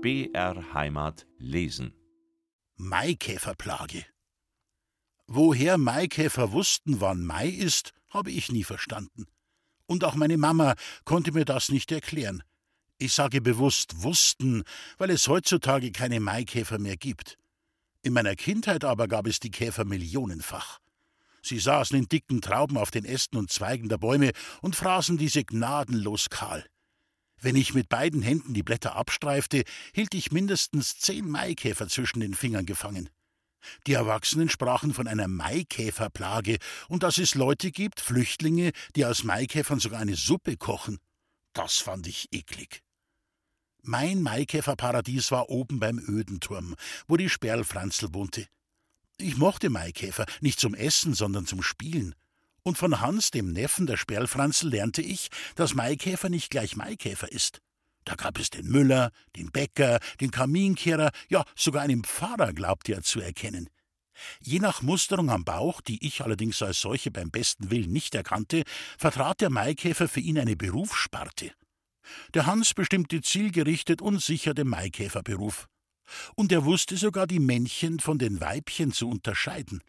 BR Heimat lesen. Maikäferplage. Woher Maikäfer wussten, wann Mai ist, habe ich nie verstanden. Und auch meine Mama konnte mir das nicht erklären. Ich sage bewusst wussten, weil es heutzutage keine Maikäfer mehr gibt. In meiner Kindheit aber gab es die Käfer millionenfach. Sie saßen in dicken Trauben auf den Ästen und Zweigen der Bäume und fraßen diese gnadenlos kahl. Wenn ich mit beiden Händen die Blätter abstreifte, hielt ich mindestens zehn Maikäfer zwischen den Fingern gefangen. Die Erwachsenen sprachen von einer Maikäferplage und dass es Leute gibt, Flüchtlinge, die aus Maikäfern sogar eine Suppe kochen. Das fand ich eklig. Mein Maikäferparadies war oben beim Ödenturm, wo die Sperlfranzel wohnte. Ich mochte Maikäfer, nicht zum Essen, sondern zum Spielen. Und von Hans, dem Neffen der Sperlfranzel, lernte ich, dass Maikäfer nicht gleich Maikäfer ist. Da gab es den Müller, den Bäcker, den Kaminkehrer, ja, sogar einen Pfarrer glaubte er zu erkennen. Je nach Musterung am Bauch, die ich allerdings als solche beim besten Willen nicht erkannte, vertrat der Maikäfer für ihn eine Berufssparte. Der Hans bestimmte zielgerichtet und sicher den Maikäferberuf. Und er wusste sogar die Männchen von den Weibchen zu unterscheiden.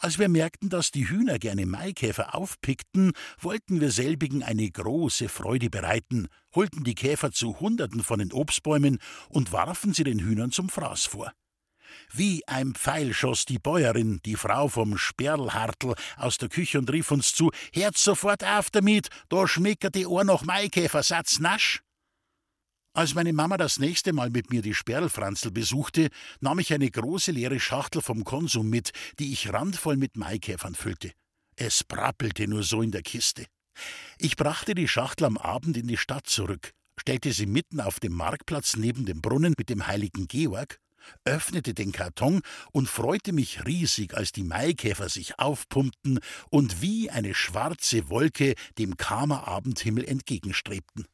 Als wir merkten, dass die Hühner gerne Maikäfer aufpickten, wollten wir selbigen eine große Freude bereiten, holten die Käfer zu Hunderten von den Obstbäumen und warfen sie den Hühnern zum Fraß vor. Wie ein Pfeil schoss die Bäuerin, die Frau vom Sperlhartl, aus der Küche und rief uns zu: Hört sofort auf damit, da schmeckert die Ohr noch Maikäfer, Satz nasch! Als meine Mama das nächste Mal mit mir die Sperlfranzel besuchte, nahm ich eine große leere Schachtel vom Konsum mit, die ich randvoll mit Maikäfern füllte. Es prappelte nur so in der Kiste. Ich brachte die Schachtel am Abend in die Stadt zurück, stellte sie mitten auf dem Marktplatz neben dem Brunnen mit dem heiligen Georg, öffnete den Karton und freute mich riesig, als die Maikäfer sich aufpumpten und wie eine schwarze Wolke dem Kamer Abendhimmel entgegenstrebten.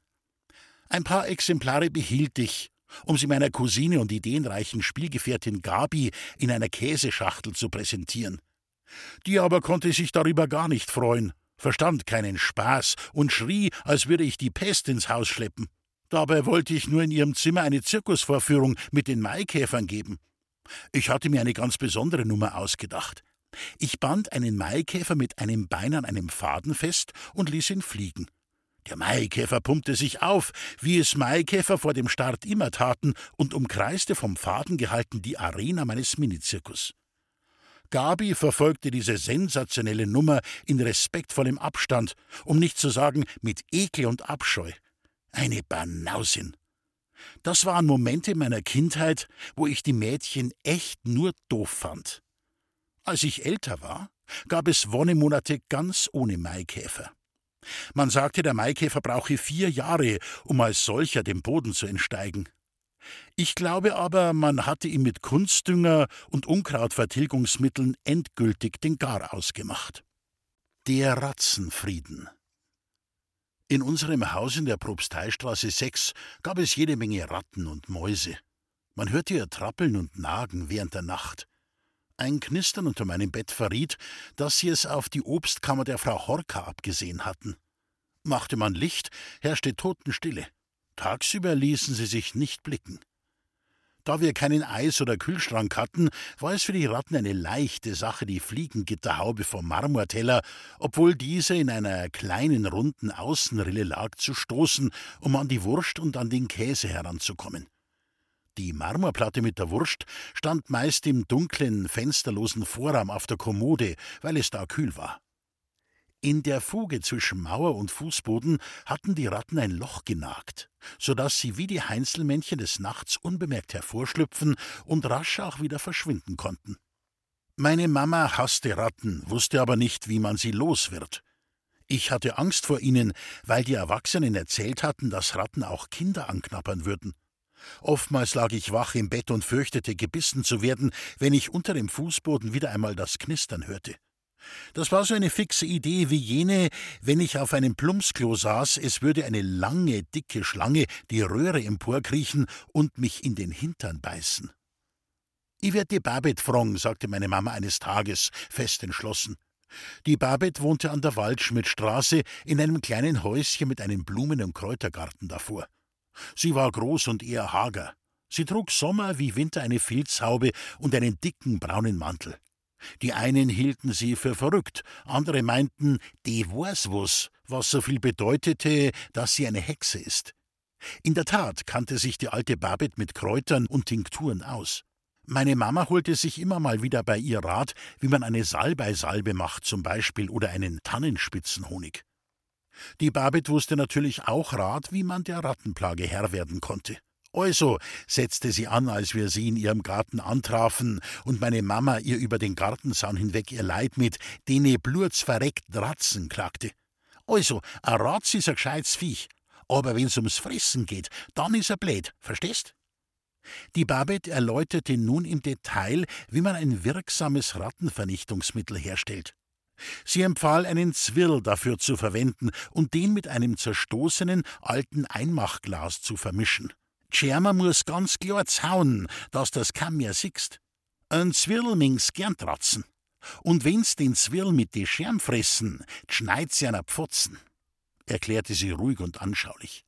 Ein paar Exemplare behielt ich, um sie meiner Cousine und ideenreichen Spielgefährtin Gabi in einer Käseschachtel zu präsentieren. Die aber konnte sich darüber gar nicht freuen, verstand keinen Spaß und schrie, als würde ich die Pest ins Haus schleppen. Dabei wollte ich nur in ihrem Zimmer eine Zirkusvorführung mit den Maikäfern geben. Ich hatte mir eine ganz besondere Nummer ausgedacht. Ich band einen Maikäfer mit einem Bein an einem Faden fest und ließ ihn fliegen. Der Maikäfer pumpte sich auf, wie es Maikäfer vor dem Start immer taten, und umkreiste vom Faden gehalten die Arena meines Minizirkus. Gabi verfolgte diese sensationelle Nummer in respektvollem Abstand, um nicht zu sagen mit Ekel und Abscheu. Eine Banausin. Das waren Momente meiner Kindheit, wo ich die Mädchen echt nur doof fand. Als ich älter war, gab es Wonnemonate ganz ohne Maikäfer. Man sagte, der Maikäfer brauche vier Jahre, um als solcher dem Boden zu entsteigen. Ich glaube aber, man hatte ihm mit Kunstdünger und Unkrautvertilgungsmitteln endgültig den Gar ausgemacht. Der Ratzenfrieden. In unserem Haus in der Propsteistraße 6 gab es jede Menge Ratten und Mäuse. Man hörte ihr trappeln und nagen während der Nacht. Ein Knistern unter meinem Bett verriet, dass sie es auf die Obstkammer der Frau Horka abgesehen hatten. Machte man Licht, herrschte Totenstille. Tagsüber ließen sie sich nicht blicken. Da wir keinen Eis- oder Kühlschrank hatten, war es für die Ratten eine leichte Sache, die Fliegengitterhaube vom Marmorteller, obwohl diese in einer kleinen runden Außenrille lag, zu stoßen, um an die Wurst und an den Käse heranzukommen. Die Marmorplatte mit der Wurst stand meist im dunklen, fensterlosen Vorraum auf der Kommode, weil es da kühl war. In der Fuge zwischen Mauer und Fußboden hatten die Ratten ein Loch genagt, so dass sie wie die Heinzelmännchen des Nachts unbemerkt hervorschlüpfen und rasch auch wieder verschwinden konnten. Meine Mama hasste Ratten, wusste aber nicht, wie man sie los wird. Ich hatte Angst vor ihnen, weil die Erwachsenen erzählt hatten, dass Ratten auch Kinder anknappern würden. Oftmals lag ich wach im Bett und fürchtete, gebissen zu werden, wenn ich unter dem Fußboden wieder einmal das Knistern hörte. Das war so eine fixe Idee wie jene, wenn ich auf einem Plumpsklo saß, es würde eine lange, dicke Schlange die Röhre emporkriechen und mich in den Hintern beißen. Ich werd die Babette frong, sagte meine Mama eines Tages, fest entschlossen. Die Babette wohnte an der Waldschmidtstraße in einem kleinen Häuschen mit einem Blumen- und Kräutergarten davor. Sie war groß und eher hager. Sie trug Sommer wie Winter eine Filzhaube und einen dicken braunen Mantel. Die einen hielten sie für verrückt, andere meinten, die weiß was, so viel bedeutete, dass sie eine Hexe ist. In der Tat kannte sich die alte Babette mit Kräutern und Tinkturen aus. Meine Mama holte sich immer mal wieder bei ihr Rat, wie man eine Salbeisalbe macht zum Beispiel oder einen Tannenspitzenhonig. Die Babette wusste natürlich auch Rat, wie man der Rattenplage Herr werden konnte. Also, setzte sie an, als wir sie in ihrem Garten antrafen und meine Mama ihr über den Gartenzaun hinweg ihr Leid mit dene blurz verreckten Ratzen klagte. Also, ein Ratz ist ein gescheites Viech, aber wenn's ums Fressen geht, dann ist er blöd, verstehst? Die Babette erläuterte nun im Detail, wie man ein wirksames Rattenvernichtungsmittel herstellt. Sie empfahl, einen Zwirl dafür zu verwenden und den mit einem zerstoßenen alten Einmachglas zu vermischen. Schermer muss ganz klar zauen, dass das kaum mehr siehst. Ein Zwirl mings gern tratzen. Und wenn's den Zwirl mit de Scherm fressen, schneid's ja Pfotzen, erklärte sie ruhig und anschaulich.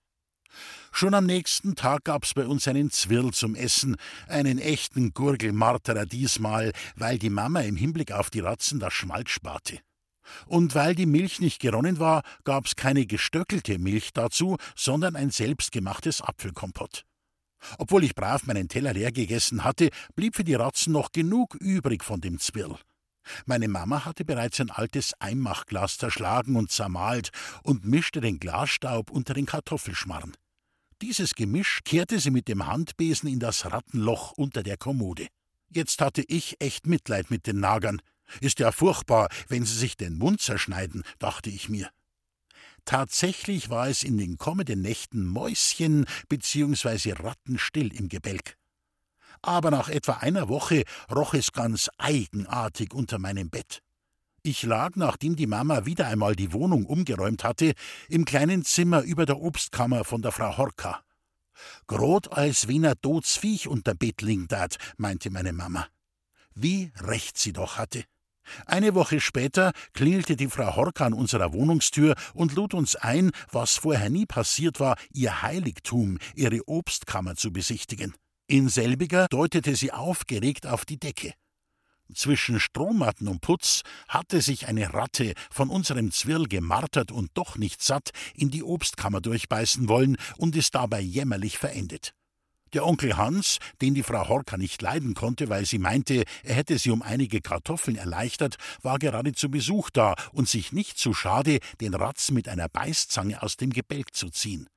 Schon am nächsten Tag gab's bei uns einen Zwirl zum Essen, einen echten Gurgelmarterer diesmal, weil die Mama im Hinblick auf die Ratzen das Schmalz sparte. Und weil die Milch nicht geronnen war, gab's keine gestöckelte Milch dazu, sondern ein selbstgemachtes Apfelkompott. Obwohl ich brav meinen Teller leer gegessen hatte, blieb für die Ratzen noch genug übrig von dem Zwirl. Meine Mama hatte bereits ein altes Einmachglas zerschlagen und zermahlt und mischte den Glasstaub unter den Kartoffelschmarrn. Dieses Gemisch kehrte sie mit dem Handbesen in das Rattenloch unter der Kommode. Jetzt hatte ich echt Mitleid mit den Nagern. Ist ja furchtbar, wenn sie sich den Mund zerschneiden, dachte ich mir. Tatsächlich war es in den kommenden Nächten Mäuschen bzw. Rattenstill im Gebälk. Aber nach etwa einer Woche roch es ganz eigenartig unter meinem Bett. Ich lag, nachdem die Mama wieder einmal die Wohnung umgeräumt hatte, im kleinen Zimmer über der Obstkammer von der Frau Horka. Grot als wenn er dots Viech unter Bett liegen dat, meinte meine Mama. Wie recht sie doch hatte. Eine Woche später klingelte die Frau Horka an unserer Wohnungstür und lud uns ein, was vorher nie passiert war, ihr Heiligtum, ihre Obstkammer zu besichtigen. In selbiger deutete sie aufgeregt auf die Decke. Zwischen Strohmatten und Putz hatte sich eine Ratte von unserem Zwirl gemartert und doch nicht satt in die Obstkammer durchbeißen wollen und ist dabei jämmerlich verendet. Der Onkel Hans, den die Frau Horka nicht leiden konnte, weil sie meinte, er hätte sie um einige Kartoffeln erleichtert, war gerade zu Besuch da und sich nicht zu schade, den Ratz mit einer Beißzange aus dem Gebälk zu ziehen.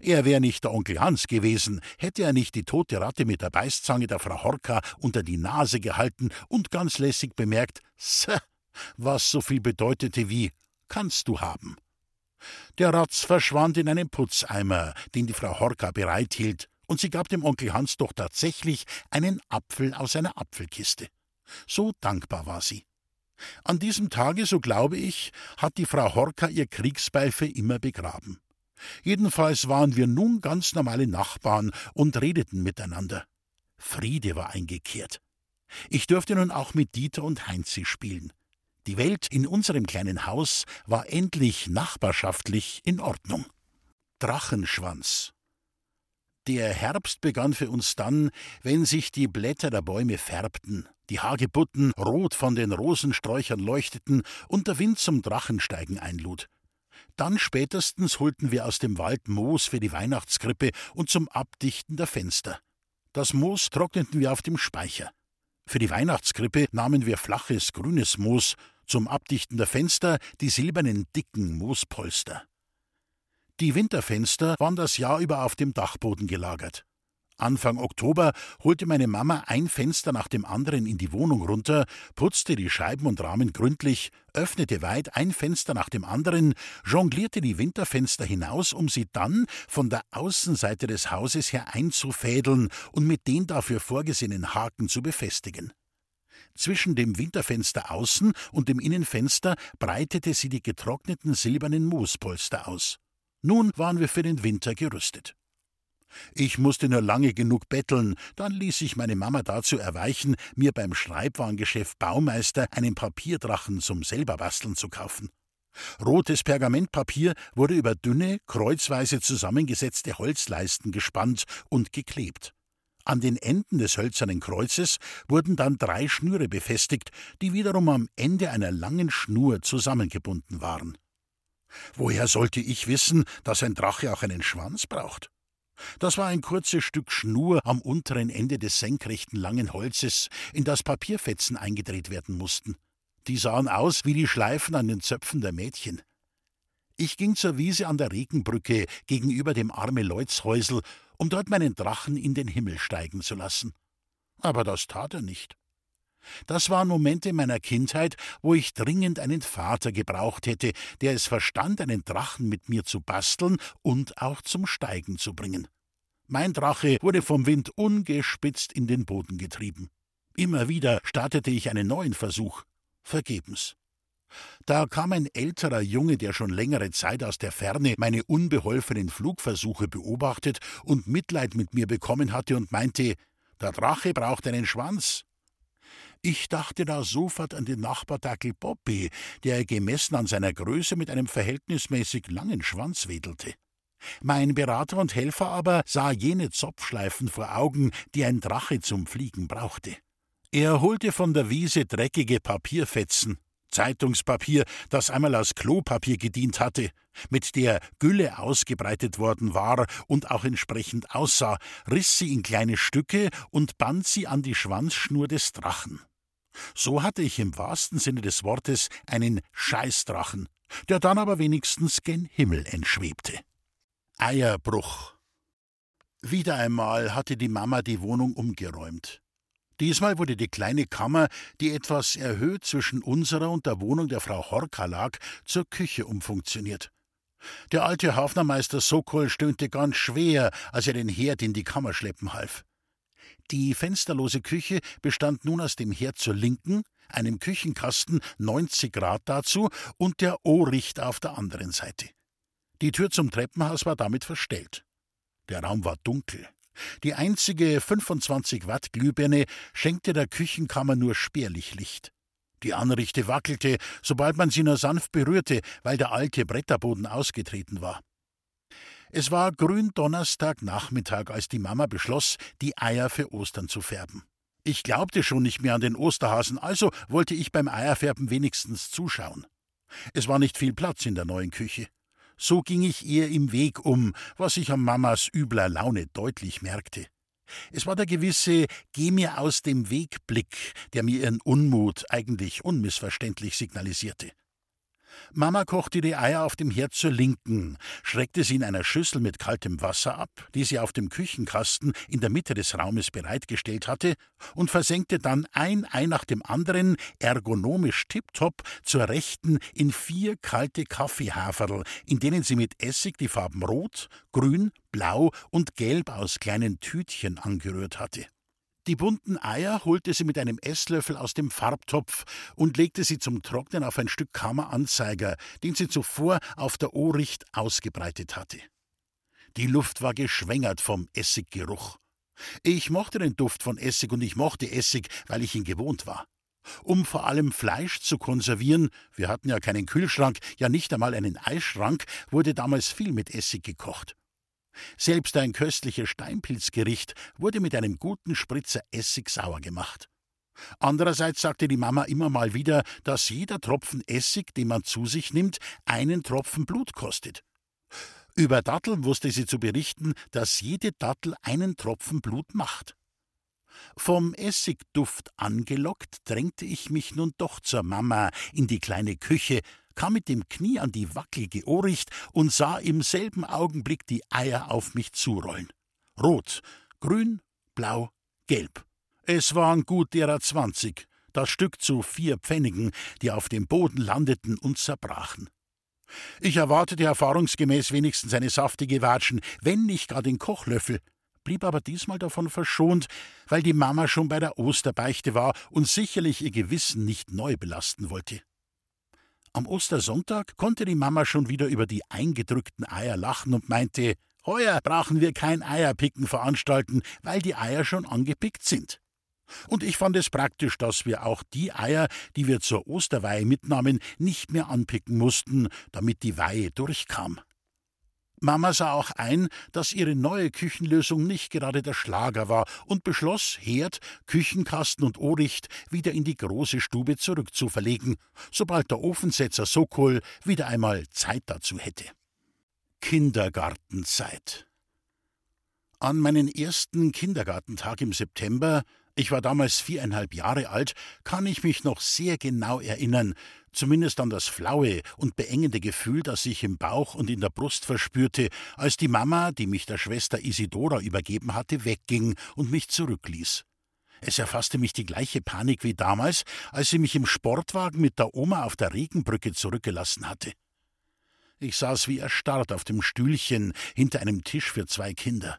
Er wäre nicht der Onkel Hans gewesen, hätte er nicht die tote Ratte mit der Beißzange der Frau Horka unter die Nase gehalten und ganz lässig bemerkt, was so viel bedeutete wie kannst du haben. Der Ratz verschwand in einen Putzeimer, den die Frau Horka bereithielt, und sie gab dem Onkel Hans doch tatsächlich einen Apfel aus einer Apfelkiste. So dankbar war sie. An diesem Tage, so glaube ich, hat die Frau Horka ihr Kriegsbeil für immer begraben. Jedenfalls waren wir nun ganz normale Nachbarn und redeten miteinander. Friede war eingekehrt. Ich durfte nun auch mit Dieter und Heinzi spielen. Die Welt in unserem kleinen Haus war endlich nachbarschaftlich in Ordnung. Drachenschwanz der Herbst begann für uns dann, wenn sich die Blätter der Bäume färbten, die Hagebutten rot von den Rosensträuchern leuchteten und der Wind zum Drachensteigen einlud. Dann spätestens holten wir aus dem Wald Moos für die Weihnachtskrippe und zum Abdichten der Fenster. Das Moos trockneten wir auf dem Speicher. Für die Weihnachtskrippe nahmen wir flaches, grünes Moos, zum Abdichten der Fenster die silbernen, dicken Moospolster. Die Winterfenster waren das Jahr über auf dem Dachboden gelagert. Anfang Oktober holte meine Mama ein Fenster nach dem anderen in die Wohnung runter, putzte die Scheiben und Rahmen gründlich, öffnete weit ein Fenster nach dem anderen, jonglierte die Winterfenster hinaus, um sie dann von der Außenseite des Hauses her einzufädeln und mit den dafür vorgesehenen Haken zu befestigen. Zwischen dem Winterfenster außen und dem Innenfenster breitete sie die getrockneten silbernen Moospolster aus. Nun waren wir für den Winter gerüstet. Ich musste nur lange genug betteln, dann ließ ich meine Mama dazu erweichen, mir beim Schreibwarengeschäft Baumeister einen Papierdrachen zum Selberbasteln zu kaufen. Rotes Pergamentpapier wurde über dünne, kreuzweise zusammengesetzte Holzleisten gespannt und geklebt. An den Enden des hölzernen Kreuzes wurden dann drei Schnüre befestigt, die wiederum am Ende einer langen Schnur zusammengebunden waren. Woher sollte ich wissen, dass ein Drache auch einen Schwanz braucht? Das war ein kurzes Stück Schnur am unteren Ende des senkrechten langen Holzes, in das Papierfetzen eingedreht werden mussten. Die sahen aus wie die Schleifen an den Zöpfen der Mädchen. Ich ging zur Wiese an der Regenbrücke gegenüber dem arme Leutshäusel, um dort meinen Drachen in den Himmel steigen zu lassen. Aber das tat er nicht. Das waren Momente meiner Kindheit, wo ich dringend einen Vater gebraucht hätte, der es verstand, einen Drachen mit mir zu basteln und auch zum Steigen zu bringen. Mein Drache wurde vom Wind ungespitzt in den Boden getrieben. Immer wieder startete ich einen neuen Versuch. Vergebens. Da kam ein älterer Junge, der schon längere Zeit aus der Ferne meine unbeholfenen Flugversuche beobachtet und Mitleid mit mir bekommen hatte und meinte, der Drache braucht einen Schwanz. Ich dachte da sofort an den Nachbardackel Bobby, der gemessen an seiner Größe mit einem verhältnismäßig langen Schwanz wedelte. Mein Berater und Helfer aber sah jene Zopfschleifen vor Augen, die ein Drache zum Fliegen brauchte. Er holte von der Wiese dreckige Papierfetzen, Zeitungspapier, das einmal als Klopapier gedient hatte, mit der Gülle ausgebreitet worden war und auch entsprechend aussah, riss sie in kleine Stücke und band sie an die Schwanzschnur des Drachen. So hatte ich im wahrsten Sinne des Wortes einen Scheißdrachen, der dann aber wenigstens gen Himmel entschwebte. Eierbruch. Wieder einmal hatte die Mama die Wohnung umgeräumt. Diesmal wurde die kleine Kammer, die etwas erhöht zwischen unserer und der Wohnung der Frau Horka lag, zur Küche umfunktioniert. Der alte Hafnermeister Sokol stöhnte ganz schwer, als er den Herd in die Kammer schleppen half. Die fensterlose Küche bestand nun aus dem Herd zur Linken, einem Küchenkasten 90 Grad dazu und der O-Richt auf der anderen Seite. Die Tür zum Treppenhaus war damit verstellt. Der Raum war dunkel. Die einzige 25 Watt Glühbirne schenkte der Küchenkammer nur spärlich Licht. Die Anrichte wackelte, sobald man sie nur sanft berührte, weil der alte Bretterboden ausgetreten war. Es war Gründonnerstagnachmittag, als die Mama beschloss, die Eier für Ostern zu färben. Ich glaubte schon nicht mehr an den Osterhasen, also wollte ich beim Eierfärben wenigstens zuschauen. Es war nicht viel Platz in der neuen Küche. So ging ich ihr im Weg um, was ich an Mamas übler Laune deutlich merkte. Es war der gewisse Geh mir aus dem Weg Blick, der mir ihren Unmut eigentlich unmissverständlich signalisierte. Mama kochte die Eier auf dem Herd zur Linken, schreckte sie in einer Schüssel mit kaltem Wasser ab, die sie auf dem Küchenkasten in der Mitte des Raumes bereitgestellt hatte, und versenkte dann ein Ei nach dem anderen, ergonomisch tiptop, zur Rechten in vier kalte Kaffeehaferl, in denen sie mit Essig die Farben Rot, Grün, Blau und Gelb aus kleinen Tütchen angerührt hatte. Die bunten Eier holte sie mit einem Esslöffel aus dem Farbtopf und legte sie zum Trocknen auf ein Stück Kammeranzeiger, den sie zuvor auf der Ohricht ausgebreitet hatte. Die Luft war geschwängert vom Essiggeruch. Ich mochte den Duft von Essig und ich mochte Essig, weil ich ihn gewohnt war. Um vor allem Fleisch zu konservieren, wir hatten ja keinen Kühlschrank, ja nicht einmal einen Eisschrank, wurde damals viel mit Essig gekocht. Selbst ein köstliches Steinpilzgericht wurde mit einem guten Spritzer Essig sauer gemacht. Andererseits sagte die Mama immer mal wieder, dass jeder Tropfen Essig, den man zu sich nimmt, einen Tropfen Blut kostet. Über Datteln wusste sie zu berichten, dass jede Dattel einen Tropfen Blut macht. Vom Essigduft angelockt, drängte ich mich nun doch zur Mama in die kleine Küche, kam mit dem Knie an die wackelige Ohricht und sah im selben Augenblick die Eier auf mich zurollen. Rot, grün, blau, gelb. Es waren gut derer zwanzig, das Stück zu vier Pfennigen, die auf dem Boden landeten und zerbrachen. Ich erwartete erfahrungsgemäß wenigstens eine saftige Watschen, wenn nicht gar den Kochlöffel, blieb aber diesmal davon verschont, weil die Mama schon bei der Osterbeichte war und sicherlich ihr Gewissen nicht neu belasten wollte. Am Ostersonntag konnte die Mama schon wieder über die eingedrückten Eier lachen und meinte, heuer brauchen wir kein Eierpicken veranstalten, weil die Eier schon angepickt sind. Und ich fand es praktisch, dass wir auch die Eier, die wir zur Osterweihe mitnahmen, nicht mehr anpicken mussten, damit die Weihe durchkam. Mama sah auch ein, dass ihre neue Küchenlösung nicht gerade der Schlager war und beschloss, Herd, Küchenkasten und Ohricht wieder in die große Stube zurückzuverlegen, sobald der Ofensetzer Sokol wieder einmal Zeit dazu hätte. Kindergartenzeit. An meinen ersten Kindergartentag im September ich war damals viereinhalb Jahre alt, kann ich mich noch sehr genau erinnern, zumindest an das flaue und beengende Gefühl, das ich im Bauch und in der Brust verspürte, als die Mama, die mich der Schwester Isidora übergeben hatte, wegging und mich zurückließ. Es erfasste mich die gleiche Panik wie damals, als sie mich im Sportwagen mit der Oma auf der Regenbrücke zurückgelassen hatte. Ich saß wie erstarrt auf dem Stühlchen hinter einem Tisch für zwei Kinder.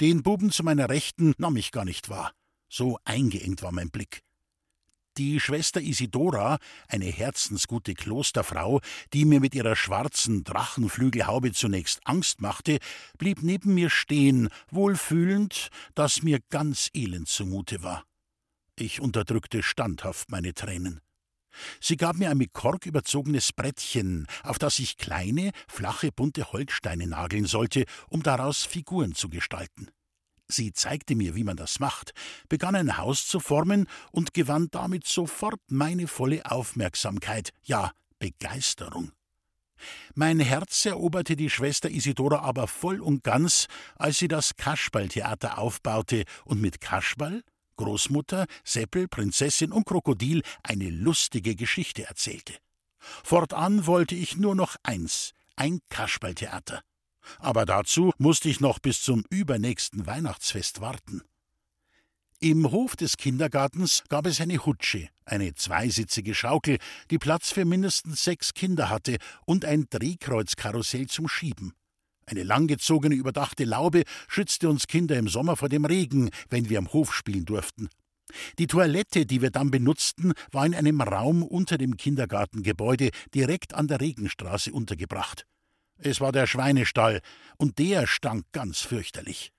Den Buben zu meiner Rechten nahm ich gar nicht wahr. So eingeengt war mein Blick. Die Schwester Isidora, eine herzensgute Klosterfrau, die mir mit ihrer schwarzen Drachenflügelhaube zunächst Angst machte, blieb neben mir stehen, wohlfühlend, dass mir ganz elend zumute war. Ich unterdrückte standhaft meine Tränen. Sie gab mir ein mit Kork überzogenes Brettchen, auf das ich kleine, flache, bunte Holzsteine nageln sollte, um daraus Figuren zu gestalten. Sie zeigte mir, wie man das macht, begann ein Haus zu formen und gewann damit sofort meine volle Aufmerksamkeit, ja Begeisterung. Mein Herz eroberte die Schwester Isidora aber voll und ganz, als sie das Kasperltheater aufbaute und mit Kasperl, Großmutter, Seppel, Prinzessin und Krokodil eine lustige Geschichte erzählte. Fortan wollte ich nur noch eins, ein Kasperltheater aber dazu musste ich noch bis zum übernächsten Weihnachtsfest warten. Im Hof des Kindergartens gab es eine Hutsche, eine zweisitzige Schaukel, die Platz für mindestens sechs Kinder hatte, und ein Drehkreuzkarussell zum Schieben. Eine langgezogene, überdachte Laube schützte uns Kinder im Sommer vor dem Regen, wenn wir am Hof spielen durften. Die Toilette, die wir dann benutzten, war in einem Raum unter dem Kindergartengebäude direkt an der Regenstraße untergebracht. Es war der Schweinestall, und der stank ganz fürchterlich.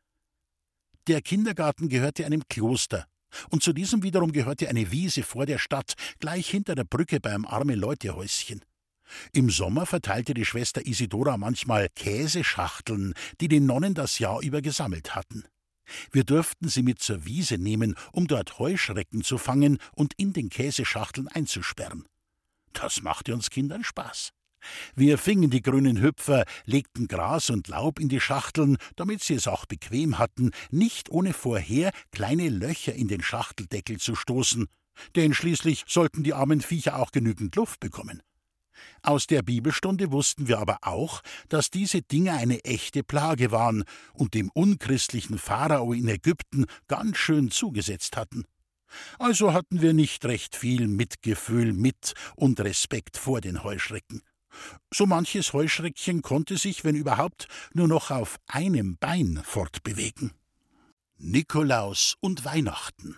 Der Kindergarten gehörte einem Kloster, und zu diesem wiederum gehörte eine Wiese vor der Stadt, gleich hinter der Brücke beim arme Leutehäuschen. Im Sommer verteilte die Schwester Isidora manchmal Käseschachteln, die die Nonnen das Jahr über gesammelt hatten. Wir durften sie mit zur Wiese nehmen, um dort Heuschrecken zu fangen und in den Käseschachteln einzusperren. Das machte uns Kindern Spaß. Wir fingen die grünen Hüpfer, legten Gras und Laub in die Schachteln, damit sie es auch bequem hatten, nicht ohne vorher kleine Löcher in den Schachteldeckel zu stoßen, denn schließlich sollten die armen Viecher auch genügend Luft bekommen. Aus der Bibelstunde wussten wir aber auch, dass diese Dinge eine echte Plage waren und dem unchristlichen Pharao in Ägypten ganz schön zugesetzt hatten. Also hatten wir nicht recht viel Mitgefühl mit und Respekt vor den Heuschrecken. So manches Heuschreckchen konnte sich, wenn überhaupt, nur noch auf einem Bein fortbewegen. Nikolaus und Weihnachten.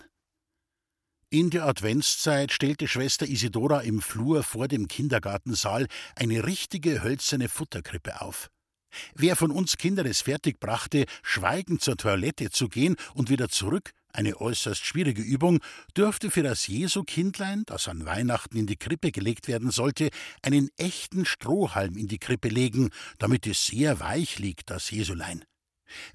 In der Adventszeit stellte Schwester Isidora im Flur vor dem Kindergartensaal eine richtige hölzerne Futterkrippe auf. Wer von uns Kindern es fertigbrachte, schweigend zur Toilette zu gehen und wieder zurück, eine äußerst schwierige Übung, dürfte für das Jesu-Kindlein, das an Weihnachten in die Krippe gelegt werden sollte, einen echten Strohhalm in die Krippe legen, damit es sehr weich liegt, das Jesulein.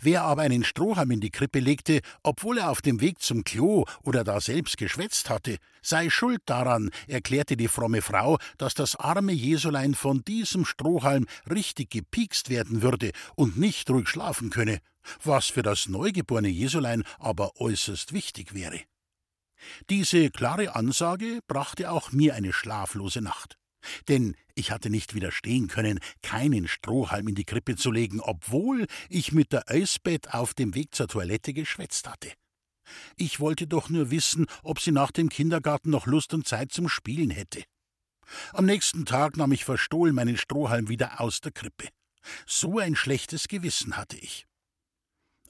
Wer aber einen Strohhalm in die Krippe legte, obwohl er auf dem Weg zum Klo oder da selbst geschwätzt hatte, sei schuld daran, erklärte die fromme Frau, dass das arme Jesulein von diesem Strohhalm richtig gepiekst werden würde und nicht ruhig schlafen könne, was für das neugeborene Jesulein aber äußerst wichtig wäre. Diese klare Ansage brachte auch mir eine schlaflose Nacht. Denn ich hatte nicht widerstehen können, keinen Strohhalm in die Krippe zu legen, obwohl ich mit der Eisbett auf dem Weg zur Toilette geschwätzt hatte. Ich wollte doch nur wissen, ob sie nach dem Kindergarten noch Lust und Zeit zum Spielen hätte. Am nächsten Tag nahm ich verstohlen meinen Strohhalm wieder aus der Krippe. So ein schlechtes Gewissen hatte ich.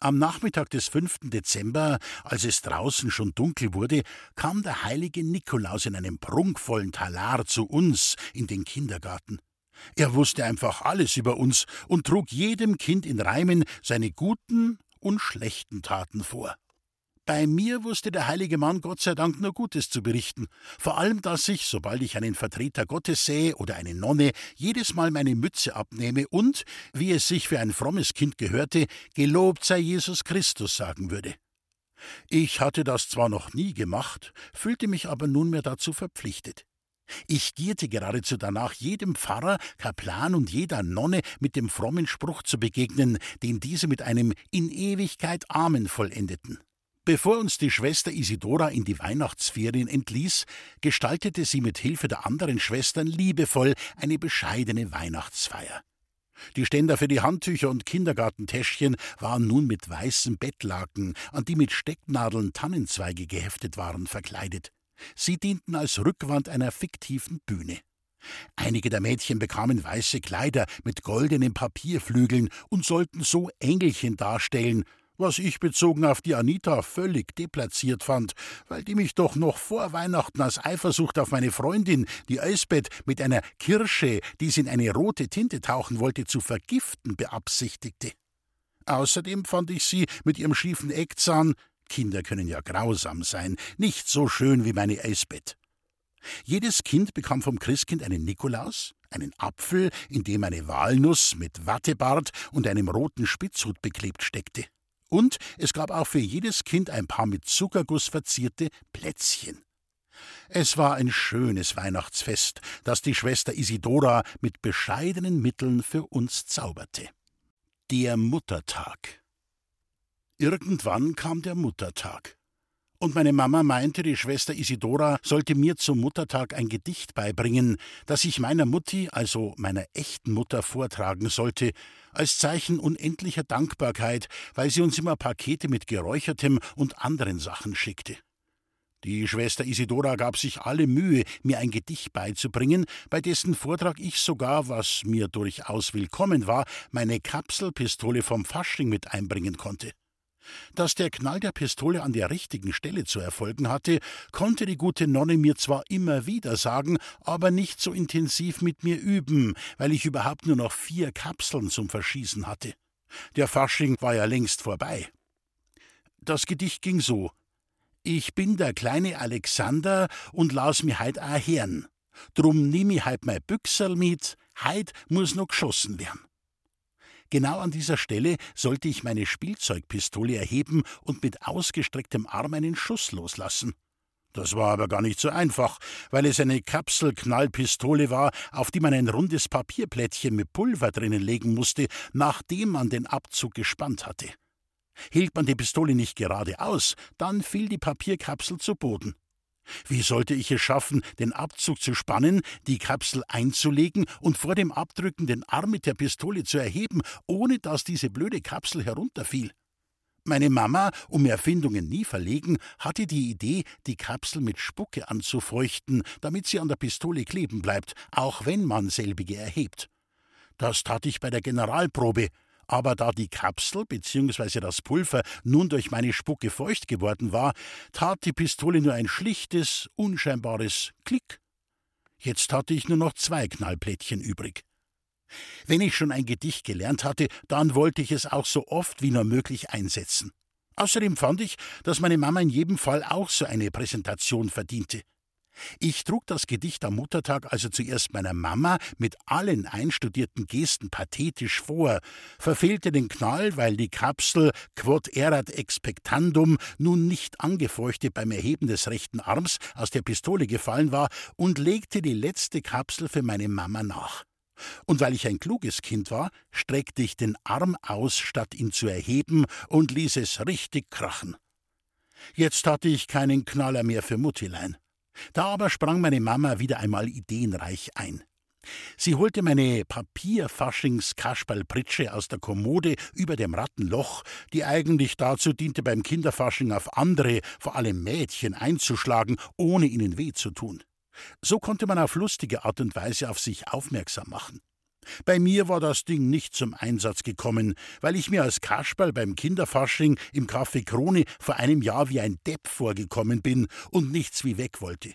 Am Nachmittag des 5. Dezember, als es draußen schon dunkel wurde, kam der heilige Nikolaus in einem prunkvollen Talar zu uns in den Kindergarten. Er wusste einfach alles über uns und trug jedem Kind in Reimen seine guten und schlechten Taten vor. Bei mir wusste der heilige Mann Gott sei Dank nur Gutes zu berichten. Vor allem, dass ich, sobald ich einen Vertreter Gottes sähe oder eine Nonne, jedes Mal meine Mütze abnehme und, wie es sich für ein frommes Kind gehörte, gelobt sei Jesus Christus sagen würde. Ich hatte das zwar noch nie gemacht, fühlte mich aber nunmehr dazu verpflichtet. Ich gierte geradezu danach, jedem Pfarrer, Kaplan und jeder Nonne mit dem frommen Spruch zu begegnen, den diese mit einem in Ewigkeit Amen vollendeten. Bevor uns die Schwester Isidora in die Weihnachtsferien entließ, gestaltete sie mit Hilfe der anderen Schwestern liebevoll eine bescheidene Weihnachtsfeier. Die Ständer für die Handtücher und Kindergartentäschchen waren nun mit weißen Bettlaken, an die mit Stecknadeln Tannenzweige geheftet waren, verkleidet. Sie dienten als Rückwand einer fiktiven Bühne. Einige der Mädchen bekamen weiße Kleider mit goldenen Papierflügeln und sollten so Engelchen darstellen, was ich bezogen auf die Anita völlig deplatziert fand, weil die mich doch noch vor Weihnachten aus Eifersucht auf meine Freundin, die Eisbeth, mit einer Kirsche, die sie in eine rote Tinte tauchen wollte, zu vergiften beabsichtigte. Außerdem fand ich sie mit ihrem schiefen Eckzahn, Kinder können ja grausam sein, nicht so schön wie meine Eisbeth. Jedes Kind bekam vom Christkind einen Nikolaus, einen Apfel, in dem eine Walnuss mit Wattebart und einem roten Spitzhut beklebt steckte. Und es gab auch für jedes Kind ein paar mit Zuckerguss verzierte Plätzchen. Es war ein schönes Weihnachtsfest, das die Schwester Isidora mit bescheidenen Mitteln für uns zauberte. Der Muttertag. Irgendwann kam der Muttertag. Und meine Mama meinte, die Schwester Isidora sollte mir zum Muttertag ein Gedicht beibringen, das ich meiner Mutti, also meiner echten Mutter, vortragen sollte, als Zeichen unendlicher Dankbarkeit, weil sie uns immer Pakete mit Geräuchertem und anderen Sachen schickte. Die Schwester Isidora gab sich alle Mühe, mir ein Gedicht beizubringen, bei dessen Vortrag ich sogar, was mir durchaus willkommen war, meine Kapselpistole vom Fasching mit einbringen konnte. Dass der Knall der Pistole an der richtigen Stelle zu erfolgen hatte, konnte die gute Nonne mir zwar immer wieder sagen, aber nicht so intensiv mit mir üben, weil ich überhaupt nur noch vier Kapseln zum Verschießen hatte. Der Fasching war ja längst vorbei. Das Gedicht ging so: Ich bin der kleine Alexander und las mi heut a Herrn. Drum nimm ich heut mei Büchserl mit, heut muss noch geschossen werden. Genau an dieser Stelle sollte ich meine Spielzeugpistole erheben und mit ausgestrecktem Arm einen Schuss loslassen. Das war aber gar nicht so einfach, weil es eine Kapselknallpistole war, auf die man ein rundes Papierplättchen mit Pulver drinnen legen musste, nachdem man den Abzug gespannt hatte. Hielt man die Pistole nicht geradeaus, dann fiel die Papierkapsel zu Boden. Wie sollte ich es schaffen, den Abzug zu spannen, die Kapsel einzulegen und vor dem Abdrücken den Arm mit der Pistole zu erheben, ohne dass diese blöde Kapsel herunterfiel? Meine Mama, um Erfindungen nie verlegen, hatte die Idee, die Kapsel mit Spucke anzufeuchten, damit sie an der Pistole kleben bleibt, auch wenn man selbige erhebt. Das tat ich bei der Generalprobe, aber da die Kapsel bzw. das Pulver nun durch meine Spucke feucht geworden war, tat die Pistole nur ein schlichtes, unscheinbares Klick. Jetzt hatte ich nur noch zwei Knallplättchen übrig. Wenn ich schon ein Gedicht gelernt hatte, dann wollte ich es auch so oft wie nur möglich einsetzen. Außerdem fand ich, dass meine Mama in jedem Fall auch so eine Präsentation verdiente. Ich trug das Gedicht am Muttertag also zuerst meiner Mama mit allen einstudierten Gesten pathetisch vor, verfehlte den Knall, weil die Kapsel quod erat expectandum nun nicht angefeuchtet beim Erheben des rechten Arms aus der Pistole gefallen war und legte die letzte Kapsel für meine Mama nach. Und weil ich ein kluges Kind war, streckte ich den Arm aus, statt ihn zu erheben, und ließ es richtig krachen. Jetzt hatte ich keinen Knaller mehr für Muttilein. Da aber sprang meine Mama wieder einmal ideenreich ein. Sie holte meine Papierfaschings-Kasperlpritsche aus der Kommode über dem Rattenloch, die eigentlich dazu diente, beim Kinderfasching auf andere, vor allem Mädchen, einzuschlagen, ohne ihnen weh zu tun. So konnte man auf lustige Art und Weise auf sich aufmerksam machen. Bei mir war das Ding nicht zum Einsatz gekommen, weil ich mir als Kasperl beim Kinderfasching im Café Krone vor einem Jahr wie ein Depp vorgekommen bin und nichts wie weg wollte.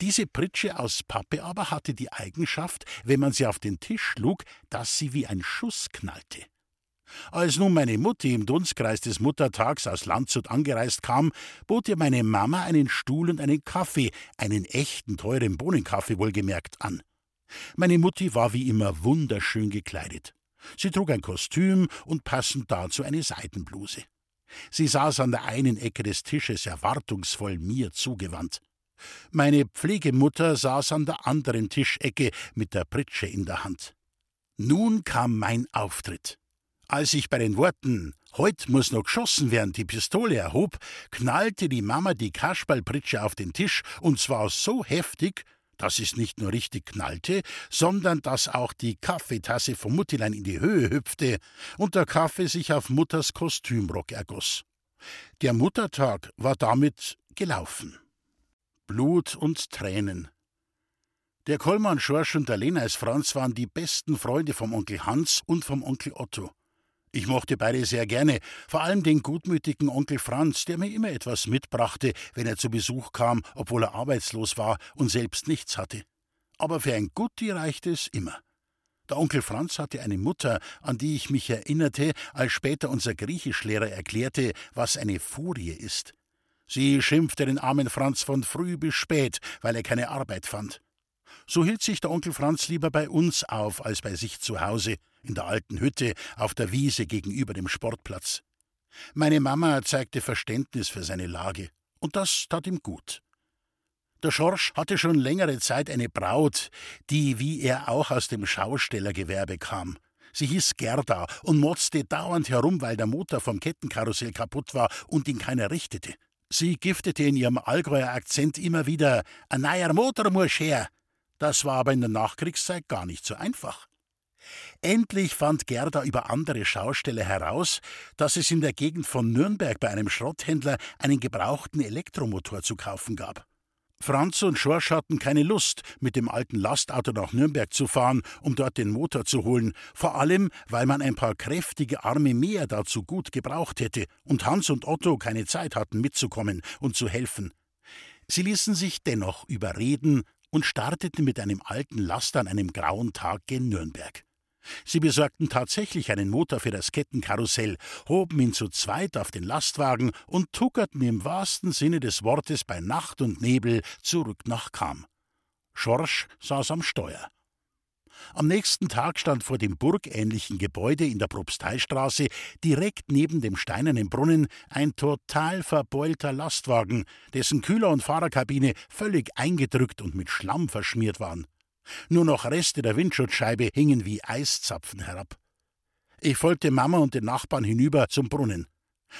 Diese Pritsche aus Pappe aber hatte die Eigenschaft, wenn man sie auf den Tisch schlug, dass sie wie ein Schuss knallte. Als nun meine Mutti im Dunstkreis des Muttertags aus Landshut angereist kam, bot ihr meine Mama einen Stuhl und einen Kaffee, einen echten teuren Bohnenkaffee wohlgemerkt, an. Meine Mutti war wie immer wunderschön gekleidet. Sie trug ein Kostüm und passend dazu eine Seidenbluse. Sie saß an der einen Ecke des Tisches erwartungsvoll mir zugewandt. Meine Pflegemutter saß an der anderen Tischecke mit der Pritsche in der Hand. Nun kam mein Auftritt. Als ich bei den Worten Heut muss noch geschossen werden die Pistole erhob, knallte die Mama die Kasperlpritsche auf den Tisch, und zwar so heftig, dass es nicht nur richtig knallte, sondern dass auch die Kaffeetasse vom Muttilein in die Höhe hüpfte und der Kaffee sich auf Mutters Kostümrock ergoss. Der Muttertag war damit gelaufen. Blut und Tränen. Der Kollmann Schorsch und der Leneis Franz waren die besten Freunde vom Onkel Hans und vom Onkel Otto. Ich mochte beide sehr gerne, vor allem den gutmütigen Onkel Franz, der mir immer etwas mitbrachte, wenn er zu Besuch kam, obwohl er arbeitslos war und selbst nichts hatte. Aber für ein Gutti reichte es immer. Der Onkel Franz hatte eine Mutter, an die ich mich erinnerte, als später unser Griechischlehrer erklärte, was eine Furie ist. Sie schimpfte den armen Franz von früh bis spät, weil er keine Arbeit fand. So hielt sich der Onkel Franz lieber bei uns auf als bei sich zu Hause, in der alten Hütte auf der Wiese gegenüber dem Sportplatz. Meine Mama zeigte Verständnis für seine Lage, und das tat ihm gut. Der Schorsch hatte schon längere Zeit eine Braut, die wie er auch aus dem Schaustellergewerbe kam. Sie hieß Gerda und motzte dauernd herum, weil der Motor vom Kettenkarussell kaputt war und ihn keiner richtete. Sie giftete in ihrem Allgäuer Akzent immer wieder: Ein neuer Motor muss her. Das war aber in der Nachkriegszeit gar nicht so einfach. Endlich fand Gerda über andere Schausteller heraus, dass es in der Gegend von Nürnberg bei einem Schrotthändler einen gebrauchten Elektromotor zu kaufen gab. Franz und Schorsch hatten keine Lust, mit dem alten Lastauto nach Nürnberg zu fahren, um dort den Motor zu holen, vor allem, weil man ein paar kräftige Arme mehr dazu gut gebraucht hätte und Hans und Otto keine Zeit hatten mitzukommen und zu helfen. Sie ließen sich dennoch überreden und starteten mit einem alten Laster an einem grauen Tag gen Nürnberg. Sie besorgten tatsächlich einen Motor für das Kettenkarussell, hoben ihn zu zweit auf den Lastwagen und tuckerten im wahrsten Sinne des Wortes bei Nacht und Nebel zurück nach Cham. Schorsch saß am Steuer. Am nächsten Tag stand vor dem burgähnlichen Gebäude in der Propsteistraße direkt neben dem steinernen Brunnen ein total verbeulter Lastwagen, dessen Kühler und Fahrerkabine völlig eingedrückt und mit Schlamm verschmiert waren. Nur noch Reste der Windschutzscheibe hingen wie Eiszapfen herab. Ich folgte Mama und den Nachbarn hinüber zum Brunnen.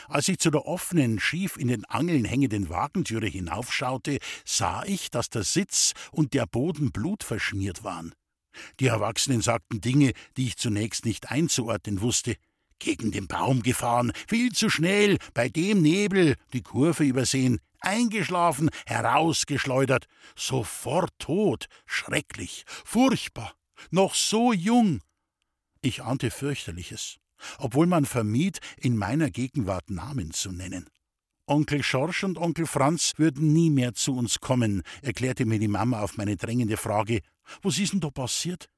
Als ich zu der offenen, schief in den Angeln hängenden Wagentüre hinaufschaute, sah ich, dass der Sitz und der Boden blutverschmiert waren. Die Erwachsenen sagten Dinge, die ich zunächst nicht einzuordnen wusste. Gegen den Baum gefahren, viel zu schnell, bei dem Nebel, die Kurve übersehen, eingeschlafen, herausgeschleudert, sofort tot, schrecklich, furchtbar, noch so jung. Ich ahnte fürchterliches, obwohl man vermied, in meiner Gegenwart Namen zu nennen. Onkel Schorsch und Onkel Franz würden nie mehr zu uns kommen, erklärte mir die Mama auf meine drängende Frage. Was ist denn da passiert?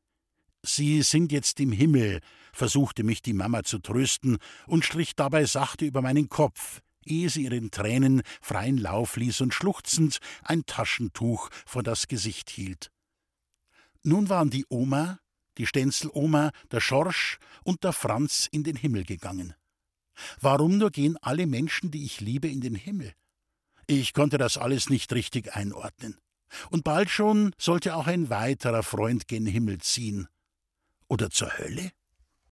Sie sind jetzt im Himmel, versuchte mich die Mama zu trösten und strich dabei sachte über meinen Kopf, ehe sie ihren Tränen freien Lauf ließ und schluchzend ein Taschentuch vor das Gesicht hielt. Nun waren die Oma, die Stenzeloma, der Schorsch und der Franz in den Himmel gegangen. Warum nur gehen alle Menschen, die ich liebe, in den Himmel? Ich konnte das alles nicht richtig einordnen. Und bald schon sollte auch ein weiterer Freund gen Himmel ziehen. Oder zur Hölle?